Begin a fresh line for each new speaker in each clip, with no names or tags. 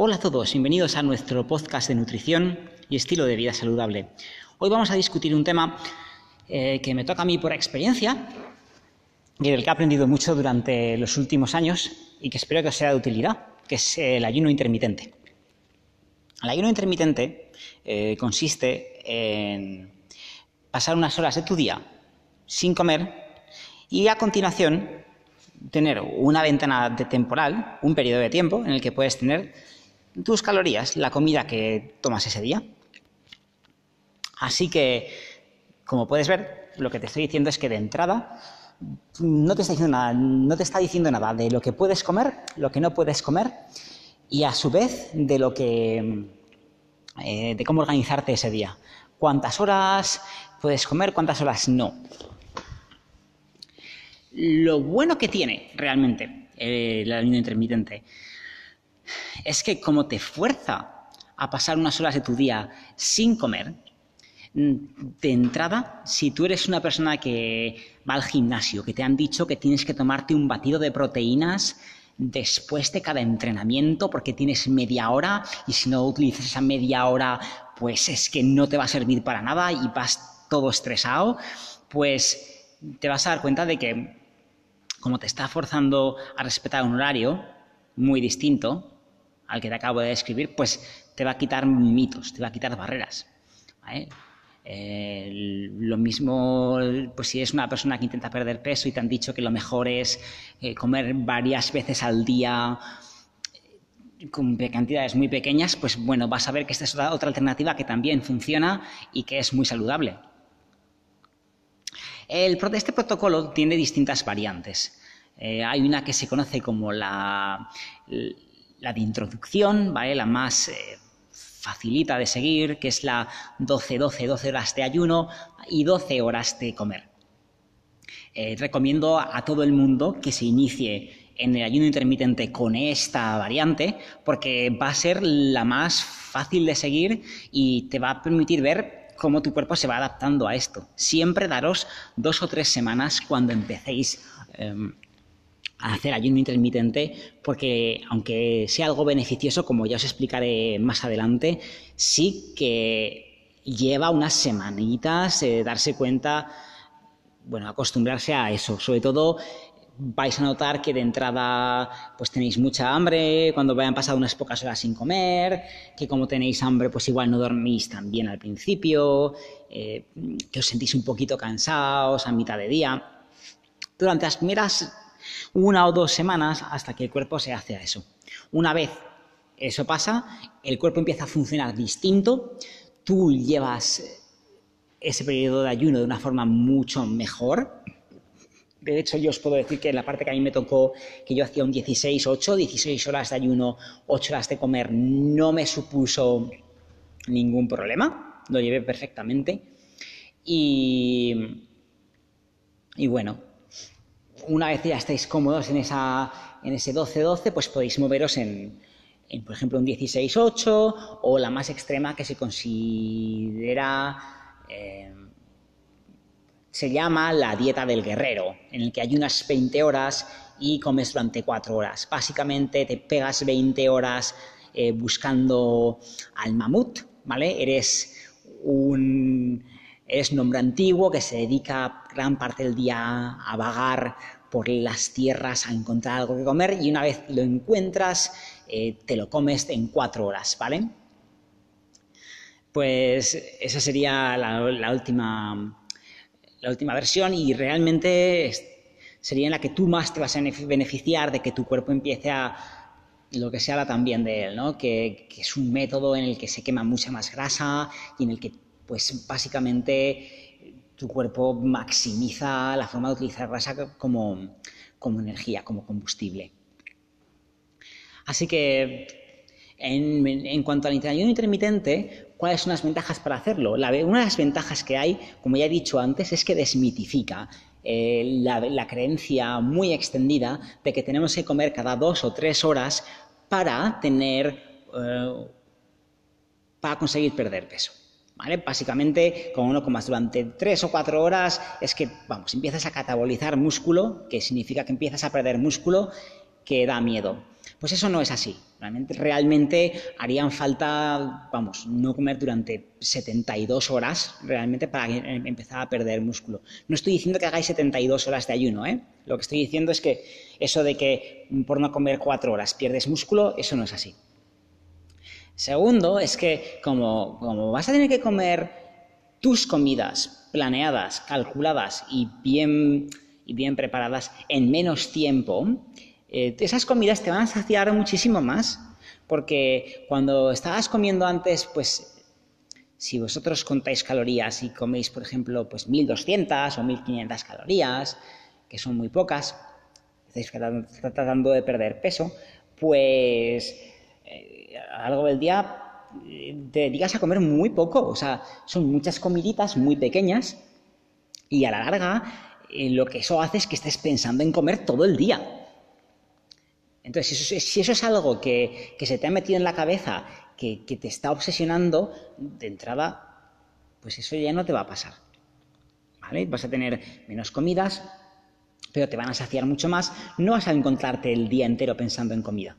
Hola a todos, bienvenidos a nuestro podcast de nutrición y estilo de vida saludable. Hoy vamos a discutir un tema eh, que me toca a mí por experiencia y del que he aprendido mucho durante los últimos años y que espero que os sea de utilidad, que es el ayuno intermitente. El ayuno intermitente eh, consiste en pasar unas horas de tu día sin comer y a continuación tener una ventana de temporal, un periodo de tiempo en el que puedes tener tus calorías, la comida que tomas ese día. Así que, como puedes ver, lo que te estoy diciendo es que de entrada no te está diciendo nada, no te está diciendo nada de lo que puedes comer, lo que no puedes comer y a su vez de lo que eh, de cómo organizarte ese día. Cuántas horas puedes comer, cuántas horas no. Lo bueno que tiene realmente eh, el ayuno intermitente es que como te fuerza a pasar unas horas de tu día sin comer, mm, de entrada, si tú eres una persona que va al gimnasio, que te han dicho que tienes que tomarte un batido de proteínas después de cada entrenamiento porque tienes media hora y si no utilizas esa media hora, pues es que no te va a servir para nada y vas todo estresado, pues te vas a dar cuenta de que como te está forzando a respetar un horario muy distinto al que te acabo de describir, pues te va a quitar mitos, te va a quitar barreras. Lo mismo, pues si es una persona que intenta perder peso y te han dicho que lo mejor es eh, comer varias veces al día eh, con cantidades muy pequeñas, pues bueno, vas a ver que esta es otra alternativa que también funciona y que es muy saludable este protocolo tiene distintas variantes. Eh, hay una que se conoce como la de introducción, ¿vale? la más eh, facilita de seguir, que es la 12-12, 12 horas de ayuno y 12 horas de comer. Eh, recomiendo a todo el mundo que se inicie en el ayuno intermitente con esta variante porque va a ser la más fácil de seguir y te va a permitir ver cómo tu cuerpo se va adaptando a esto. Siempre daros dos o tres semanas cuando empecéis em, hacer ayuno intermitente, porque aunque sea algo beneficioso, como ya os explicaré más adelante, sí que lleva unas semanitas eh, darse cuenta, bueno, acostumbrarse a eso, sobre todo vais a notar que de entrada pues tenéis mucha hambre cuando vayan pasado unas pocas horas sin comer, que como tenéis hambre pues igual no dormís tan bien al principio, eh, que os sentís un poquito cansados a mitad de día. Durante las primeras una o dos semanas hasta que el cuerpo se hace a eso. Una vez eso pasa, el cuerpo empieza a funcionar distinto, tú llevas ese periodo de ayuno de una forma mucho mejor, de hecho, yo os puedo decir que en la parte que a mí me tocó, que yo hacía un 16-8, 16 horas de ayuno, 8 horas de comer, no me supuso ningún problema, lo llevé perfectamente. Y, y bueno, una vez ya estáis cómodos en, esa, en ese 12-12, pues podéis moveros en, por ejemplo, un 16-8 o la más extrema que se considera... Eh, se llama la dieta del guerrero, en el que ayunas 20 horas y comes durante 4 horas. Básicamente te pegas 20 horas eh, buscando al mamut, ¿vale? Eres un eres nombre antiguo que se dedica gran parte del día a vagar por las tierras a encontrar algo que comer y una vez lo encuentras eh, te lo comes en cuatro horas, ¿vale? Pues esa sería la última la última versión y realmente sería en la que tú más te vas a beneficiar de que tu cuerpo empiece a lo que se habla también de él, ¿no? que, es un método en el que se quema mucha más grasa y en el que pues básicamente tu cuerpo maximiza la forma de utilizar grasa como, como energía, como combustible. Así que en, cuanto al ayuno intermitente, ¿Cuáles son las ventajas para hacerlo? una de las ventajas que hay, como ya he dicho antes, es que desmitifica eh, la, creencia muy extendida de que tenemos que comer cada dos o tres horas para tener, eh, para conseguir perder peso. ¿Vale? Básicamente, como uno comas durante tres o cuatro horas, es que, vamos, empiezas a catabolizar músculo, que significa que empiezas a perder músculo, que da miedo. Pues eso no es así. Realmente, realmente harían falta, vamos, no comer durante 72 horas realmente para em, empezar a perder músculo. No estoy diciendo que hagáis 72 horas de ayuno, ¿eh? Lo que estoy diciendo es que eso de que por no comer 4 horas pierdes músculo, eso no es así. Segundo, es que como, vas a tener que comer tus comidas planeadas, calculadas y bien, y bien preparadas en menos tiempo, eh, esas comidas te van a saciar muchísimo más, porque cuando estabas comiendo antes, pues si vosotros contáis calorías y coméis, por ejemplo, pues 1200 o 1500 calorías, que son muy pocas, estáis tratando de perder peso, pues eh, a lo largo del día eh, te dedicas a comer muy poco, o sea, son muchas comiditas muy pequeñas y a la larga lo que eso hace es que estés pensando en comer todo el día. Entonces, si eso, es algo que, se te ha metido en la cabeza, que, te está obsesionando, de entrada, pues eso ya no te va a pasar. ¿Vale? Vas a tener menos comidas, pero te van a saciar mucho más. No vas a encontrarte el día entero pensando en comida.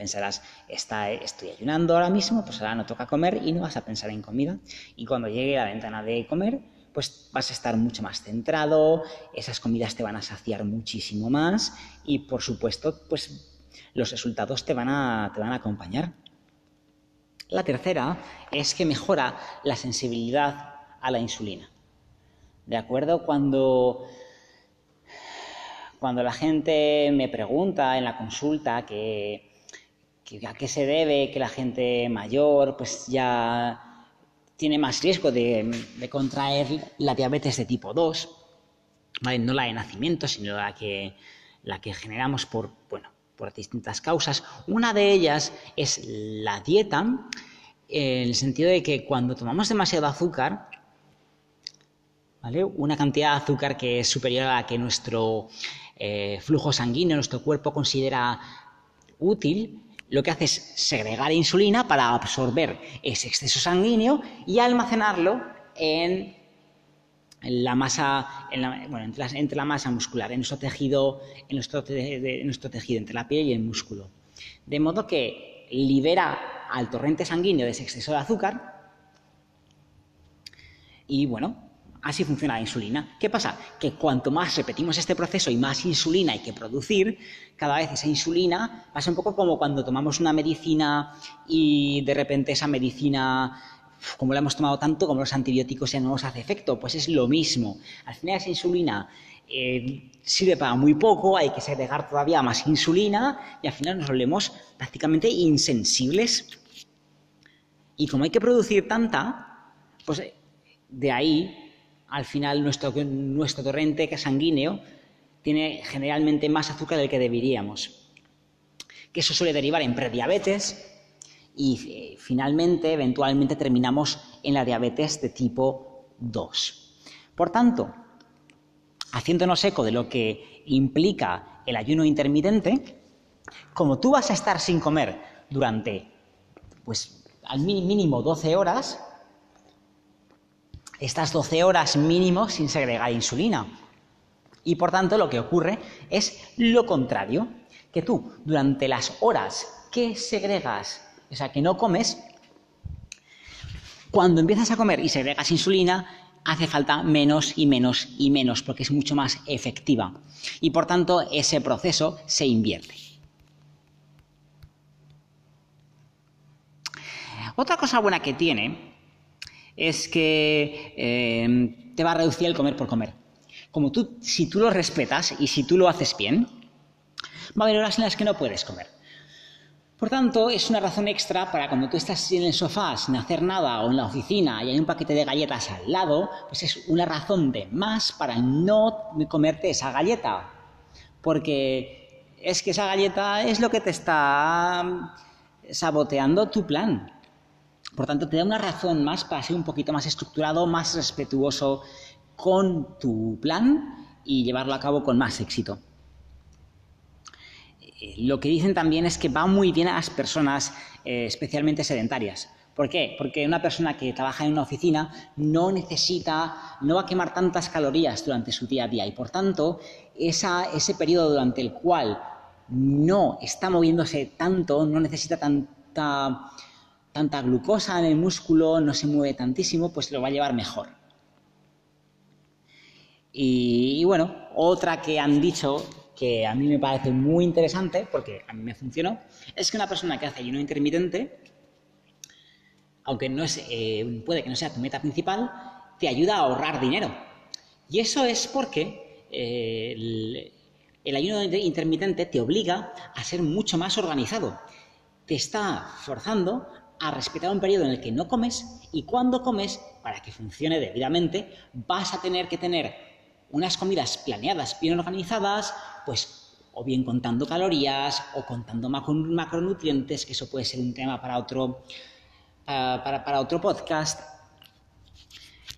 Pensarás, estoy ayunando ahora mismo, pues ahora no toca comer y no vas a pensar en comida. Y cuando llegue la ventana de comer, pues vas a estar mucho más centrado, esas comidas te van a saciar muchísimo más y por supuesto, pues los resultados te van a, te van a acompañar. La tercera es que mejora la sensibilidad a la insulina. ¿De acuerdo? Cuando, cuando la gente me pregunta en la consulta que a qué se debe que la gente mayor pues ya tiene más riesgo de, contraer la diabetes de tipo 2, no la de nacimiento, sino la que, la que generamos por, bueno, por distintas causas. Una de ellas es la dieta, en el sentido de que cuando tomamos demasiado azúcar, ¿vale? una cantidad de azúcar que es superior a la que nuestro eh, flujo sanguíneo, nuestro cuerpo considera útil, lo que hace es segregar insulina para absorber ese exceso sanguíneo y almacenarlo en la masa, entre, la, masa muscular, en nuestro tejido, en nuestro, nuestro tejido, entre la piel y el músculo. De modo que libera al torrente sanguíneo de ese exceso de azúcar y bueno, Así funciona la insulina. ¿Qué pasa? Que cuanto más repetimos este proceso y más insulina hay que producir, cada vez esa insulina pasa un poco como cuando tomamos una medicina y de repente esa medicina, como la hemos tomado tanto, como los antibióticos ya no nos hace efecto. Pues es lo mismo. Al final esa insulina eh, sirve para muy poco, hay que segregar todavía más insulina y al final nos volvemos prácticamente insensibles. Y como hay que producir tanta, pues de ahí al final nuestro, nuestro torrente sanguíneo tiene generalmente más azúcar del que deberíamos. Que eso suele derivar en prediabetes y eh, finalmente, eventualmente, terminamos en la diabetes de tipo 2. Por tanto, haciéndonos eco de lo que implica el ayuno intermitente, como tú vas a estar sin comer durante, pues, al mínimo 12 horas, estas 12 horas mínimo sin segregar insulina. Y por tanto lo que ocurre es lo contrario, que tú durante las horas que segregas, o sea, que no comes, cuando empiezas a comer y segregas insulina, hace falta menos y menos y menos, porque es mucho más efectiva. Y por tanto ese proceso se invierte. Otra cosa buena que tiene es que em, te va a reducir el comer por comer. Como tú, si tú lo respetas y si tú lo haces bien, va a haber horas en las que no puedes comer. Por tanto, es una razón extra para cuando tú estás en el sofá sin hacer nada o en la oficina y hay un paquete de galletas al lado, pues es una razón de más para no comerte esa galleta. Porque es que esa galleta es lo que te está saboteando tu plan. Por tanto, te da una razón más para ser un poquito más estructurado, más respetuoso con tu plan y llevarlo a cabo con más éxito. Eh, lo que dicen también es que va muy bien a las personas eh, especialmente sedentarias, ¿Por qué? Porque una persona que trabaja en una oficina no necesita, no va a quemar tantas calorías durante su día a día y por tanto ese periodo durante el cual no está moviéndose tanto, no necesita tanta, tanta glucosa en el músculo, no se mueve tantísimo, pues lo va a llevar mejor. Y, bueno, otra que han dicho que a mí me parece muy interesante, porque a mí me funcionó, es que una persona que hace ayuno intermitente, aunque no es, eh, puede que no sea tu meta principal, te ayuda a ahorrar dinero. Y eso es porque eh, el, el ayuno intermitente te obliga a ser mucho más organizado. Te está forzando a respetar un periodo en el que no comes y cuando comes, para que funcione debidamente, vas a tener que tener unas comidas planeadas, bien organizadas, pues o bien contando calorías o contando macronutrientes, que eso puede ser un tema para otro, para, otro podcast.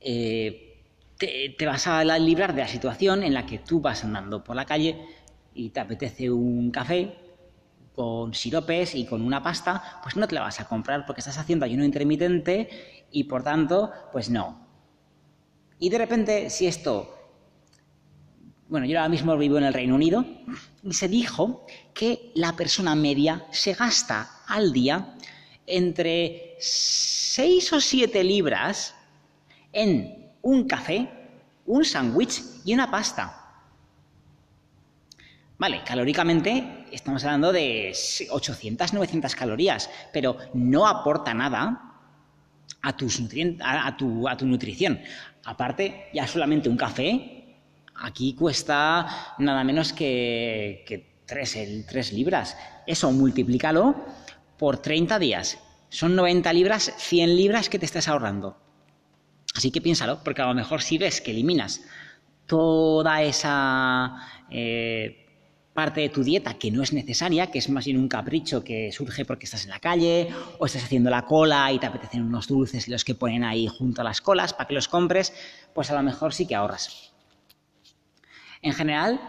Eh, te, vas a librar de la situación en la que tú vas andando por la calle y te apetece un café con siropes y con una pasta, pues no te la vas a comprar porque estás haciendo ayuno intermitente y por tanto, pues no. Y de repente, si esto bueno, yo ahora mismo vivo en el Reino Unido y se dijo que la persona media se gasta al día entre 6 o 7 libras en un café, un sándwich y una pasta. Vale, calóricamente estamos hablando de 800, 900 calorías, pero no aporta nada a, tus a, tu, a tu nutrición. Aparte, ya solamente un café Aquí cuesta nada menos que, que 3, libras. Eso multiplícalo por 30 días. Son 90 libras, 100 libras que te estás ahorrando. Así que piénsalo, porque a lo mejor si ves que eliminas toda esa eh, parte de tu dieta que no es necesaria, que es más bien un capricho que surge porque estás en la calle o estás haciendo la cola y te apetecen unos dulces y los que ponen ahí junto a las colas para que los compres, pues a lo mejor sí que ahorras. En general,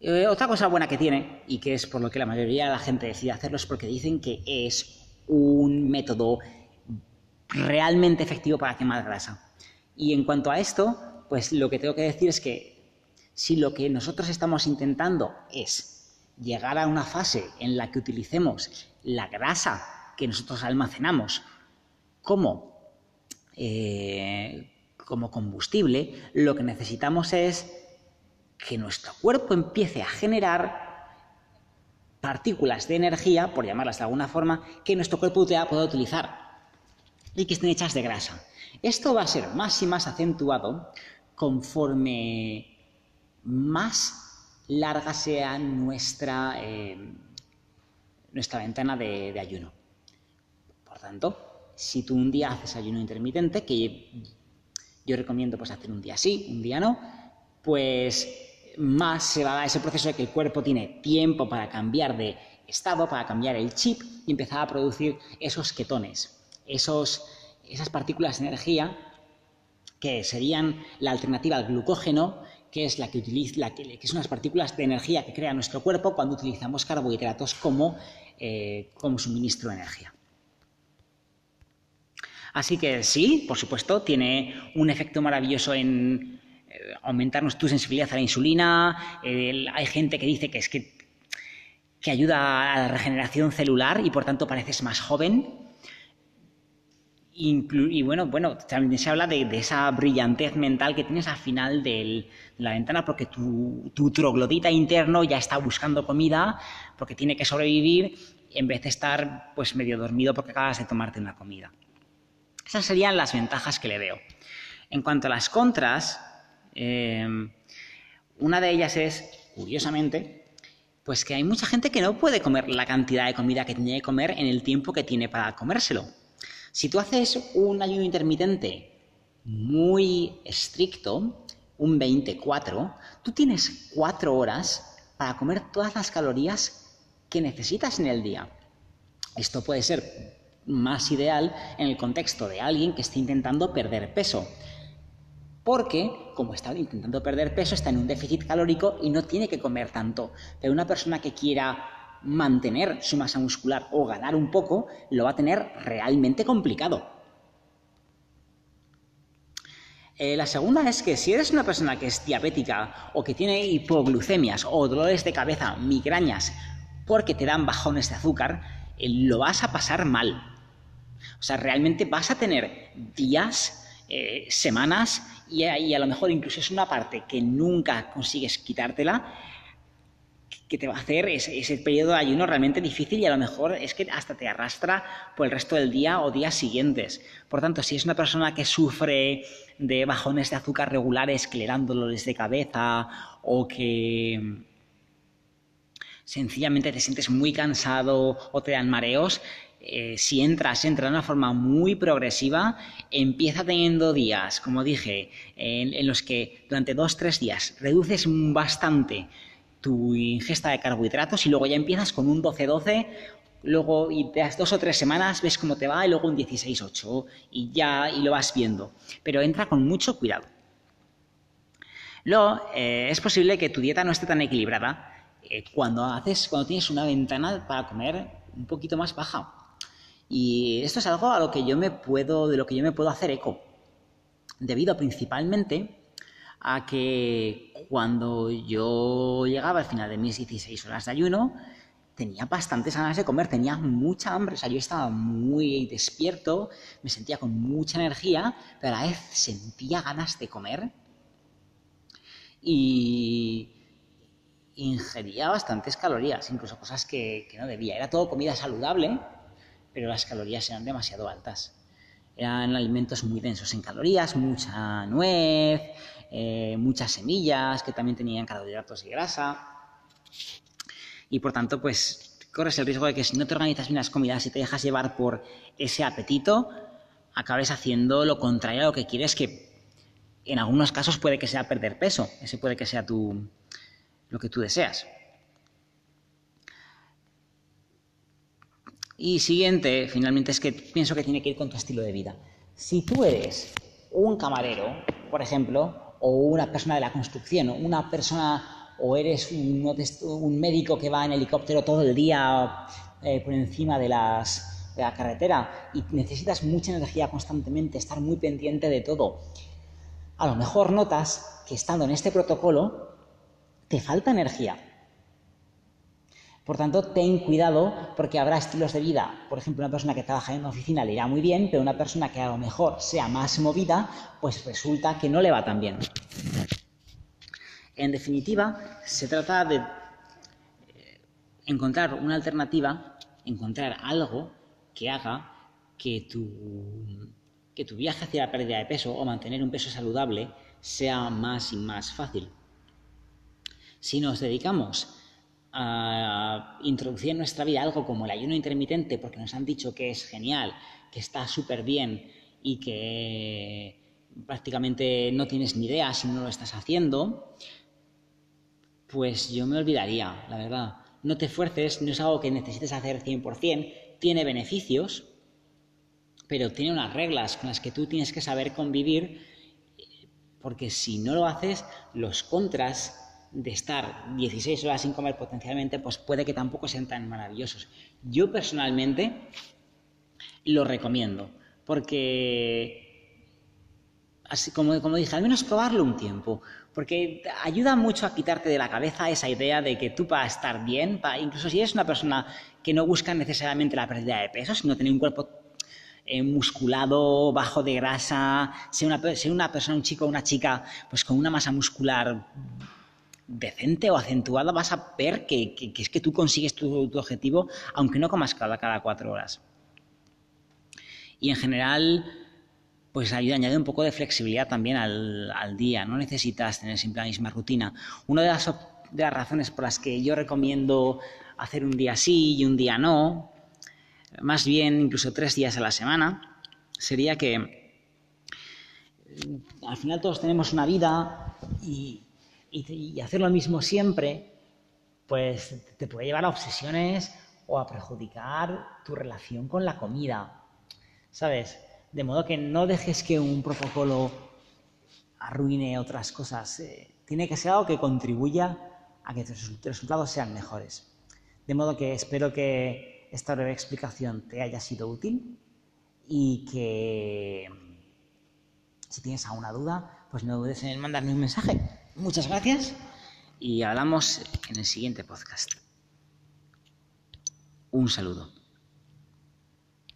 eh, otra cosa buena que tiene, y que es por lo que la mayoría de la gente decide hacerlo, es porque dicen que es un método realmente efectivo para quemar grasa. Y en cuanto a esto, pues lo que tengo que decir es que si lo que nosotros estamos intentando es llegar a una fase en la que utilicemos la grasa que nosotros almacenamos como, eh, como combustible, lo que necesitamos es que nuestro cuerpo empiece a generar partículas de energía, por llamarlas de alguna forma, que nuestro cuerpo pueda utilizar y que estén hechas de grasa. Esto va a ser más y más acentuado conforme más larga sea nuestra, eh, nuestra ventana de ayuno. Por tanto, si tú un día haces ayuno intermitente, que yo recomiendo pues hacer un día sí, un día no, pues más se va a dar ese proceso de que el cuerpo tiene tiempo para cambiar de estado, para cambiar el chip y empezar a producir esos ketones, esos, esas partículas de energía que serían la alternativa al glucógeno, que es la que utiliza, la que, son las partículas de energía que crea nuestro cuerpo cuando utilizamos carbohidratos como, eh, como suministro de energía. Así que sí, por supuesto, tiene un efecto maravilloso en eh, aumentarnos tu sensibilidad a la insulina. hay gente que dice que es que, que ayuda a la regeneración celular y por tanto pareces más joven. Y bueno, bueno, también se habla de, esa brillantez mental que tienes al final de la ventana porque tu, troglodita interno ya está buscando comida porque tiene que sobrevivir en vez de estar pues medio dormido porque acabas de tomarte una comida. Esas serían las ventajas que le veo. En cuanto a las contras, eh, una de ellas es, curiosamente, pues que hay mucha gente que no puede comer la cantidad de comida que tiene que comer en el tiempo que tiene para comérselo. Si tú haces un ayuno intermitente muy estricto, un 24, tú tienes cuatro horas para comer todas las calorías que necesitas en el día. Esto puede ser más ideal en el contexto de alguien que esté intentando perder peso. Porque, como está intentando perder peso, está en un déficit calórico y no tiene que comer tanto. Pero una persona que quiera mantener su masa muscular o ganar un poco, lo va a tener realmente complicado. Eh, la segunda es que si eres una persona que es diabética o que tiene hipoglucemias o dolores de cabeza, migrañas, porque te dan bajones de azúcar, eh, lo vas a pasar mal. O sea, realmente vas a tener días, eh, semanas y a, lo mejor incluso es una parte que nunca consigues quitártela que te va a hacer ese, ese, periodo de ayuno realmente difícil y a lo mejor es que hasta te arrastra por el resto del día o días siguientes. Por tanto, si es una persona que sufre de bajones de azúcar regulares que le dan dolores de cabeza o que sencillamente te sientes muy cansado o te dan mareos, eh, si entras, entra de una forma muy progresiva, empieza teniendo días, como dije, en, los que durante dos, tres días reduces bastante tu ingesta de carbohidratos y luego ya empiezas con un 12-12, luego y das dos o tres semanas, ves cómo te va y luego un 16-8 y ya y lo vas viendo. Pero entra con mucho cuidado. Luego, eh, es posible que tu dieta no esté tan equilibrada eh, cuando, haces, cuando tienes una ventana para comer un poquito más baja. Y esto es algo a lo que yo me puedo, de lo que yo me puedo hacer eco, debido principalmente a que cuando yo llegaba al final de mis 16 horas de ayuno, tenía bastantes ganas de comer, tenía mucha hambre, o sea, yo estaba muy despierto, me sentía con mucha energía, pero a la vez sentía ganas de comer y ingería bastantes calorías, incluso cosas que, no debía. Era todo comida saludable, pero las calorías eran demasiado altas. Eran alimentos muy densos en calorías, mucha nuez, eh, muchas semillas que también tenían carbohidratos y grasa. Y por tanto, pues corres el riesgo de que si no te organizas bien las comidas y te dejas llevar por ese apetito, acabes haciendo lo contrario a lo que quieres, que en algunos casos puede que sea perder peso. Ese puede que sea tu, lo que tú deseas. Y siguiente, finalmente, es que pienso que tiene que ir con tu estilo de vida. Si tú eres un camarero, por ejemplo, o una persona de la construcción, una persona, o eres un, médico que va en helicóptero todo el día eh, por encima de, las, de la carretera y necesitas mucha energía constantemente, estar muy pendiente de todo, a lo mejor notas que estando en este protocolo te falta energía. Por tanto, ten cuidado porque habrá estilos de vida. Por ejemplo, una persona que trabaja en una oficina le irá muy bien, pero una persona que a lo mejor sea más movida, pues resulta que no le va tan bien. En definitiva, se trata de eh, encontrar una alternativa, encontrar algo que haga que tu, que tu viaje hacia la pérdida de peso o mantener un peso saludable sea más y más fácil. Si nos dedicamos a introducir en nuestra vida algo como el ayuno intermitente, porque nos han dicho que es genial, que está súper bien y que prácticamente no tienes ni idea si no lo estás haciendo, pues yo me olvidaría, la verdad. No te esfuerces, no es algo que necesites hacer 100%, tiene beneficios, pero tiene unas reglas con las que tú tienes que saber convivir, porque si no lo haces, los contras de estar 16 horas sin comer potencialmente, pues puede que tampoco sean tan maravillosos. Yo personalmente lo recomiendo, porque, así como, como dije, al menos probarlo un tiempo, porque ayuda mucho a quitarte de la cabeza esa idea de que tú para estar bien, para, incluso si eres una persona que no busca necesariamente la pérdida de peso, sino tener un cuerpo eh, musculado, bajo de grasa, ser una, una persona, un chico o una chica, pues con una masa muscular decente o acentuada, vas a ver que, es que tú consigues tu, objetivo, aunque no comas cada, cada cuatro horas. Y en general, pues ayuda, añade un poco de flexibilidad también al, día. No necesitas tener siempre la misma rutina. Una de las, de las razones por las que yo recomiendo hacer un día sí y un día no, más bien incluso tres días a la semana, sería que al final todos tenemos una vida y, y, hacer lo mismo siempre, pues te puede llevar a obsesiones o a perjudicar tu relación con la comida, ¿sabes? De modo que no dejes que un protocolo arruine otras cosas. Eh, tiene que ser algo que contribuya a que tus resultados sean mejores. De modo que espero que esta breve explicación te haya sido útil y que si tienes alguna duda, pues no dudes en mandarme un mensaje. Muchas gracias y hablamos en el siguiente podcast. Un saludo.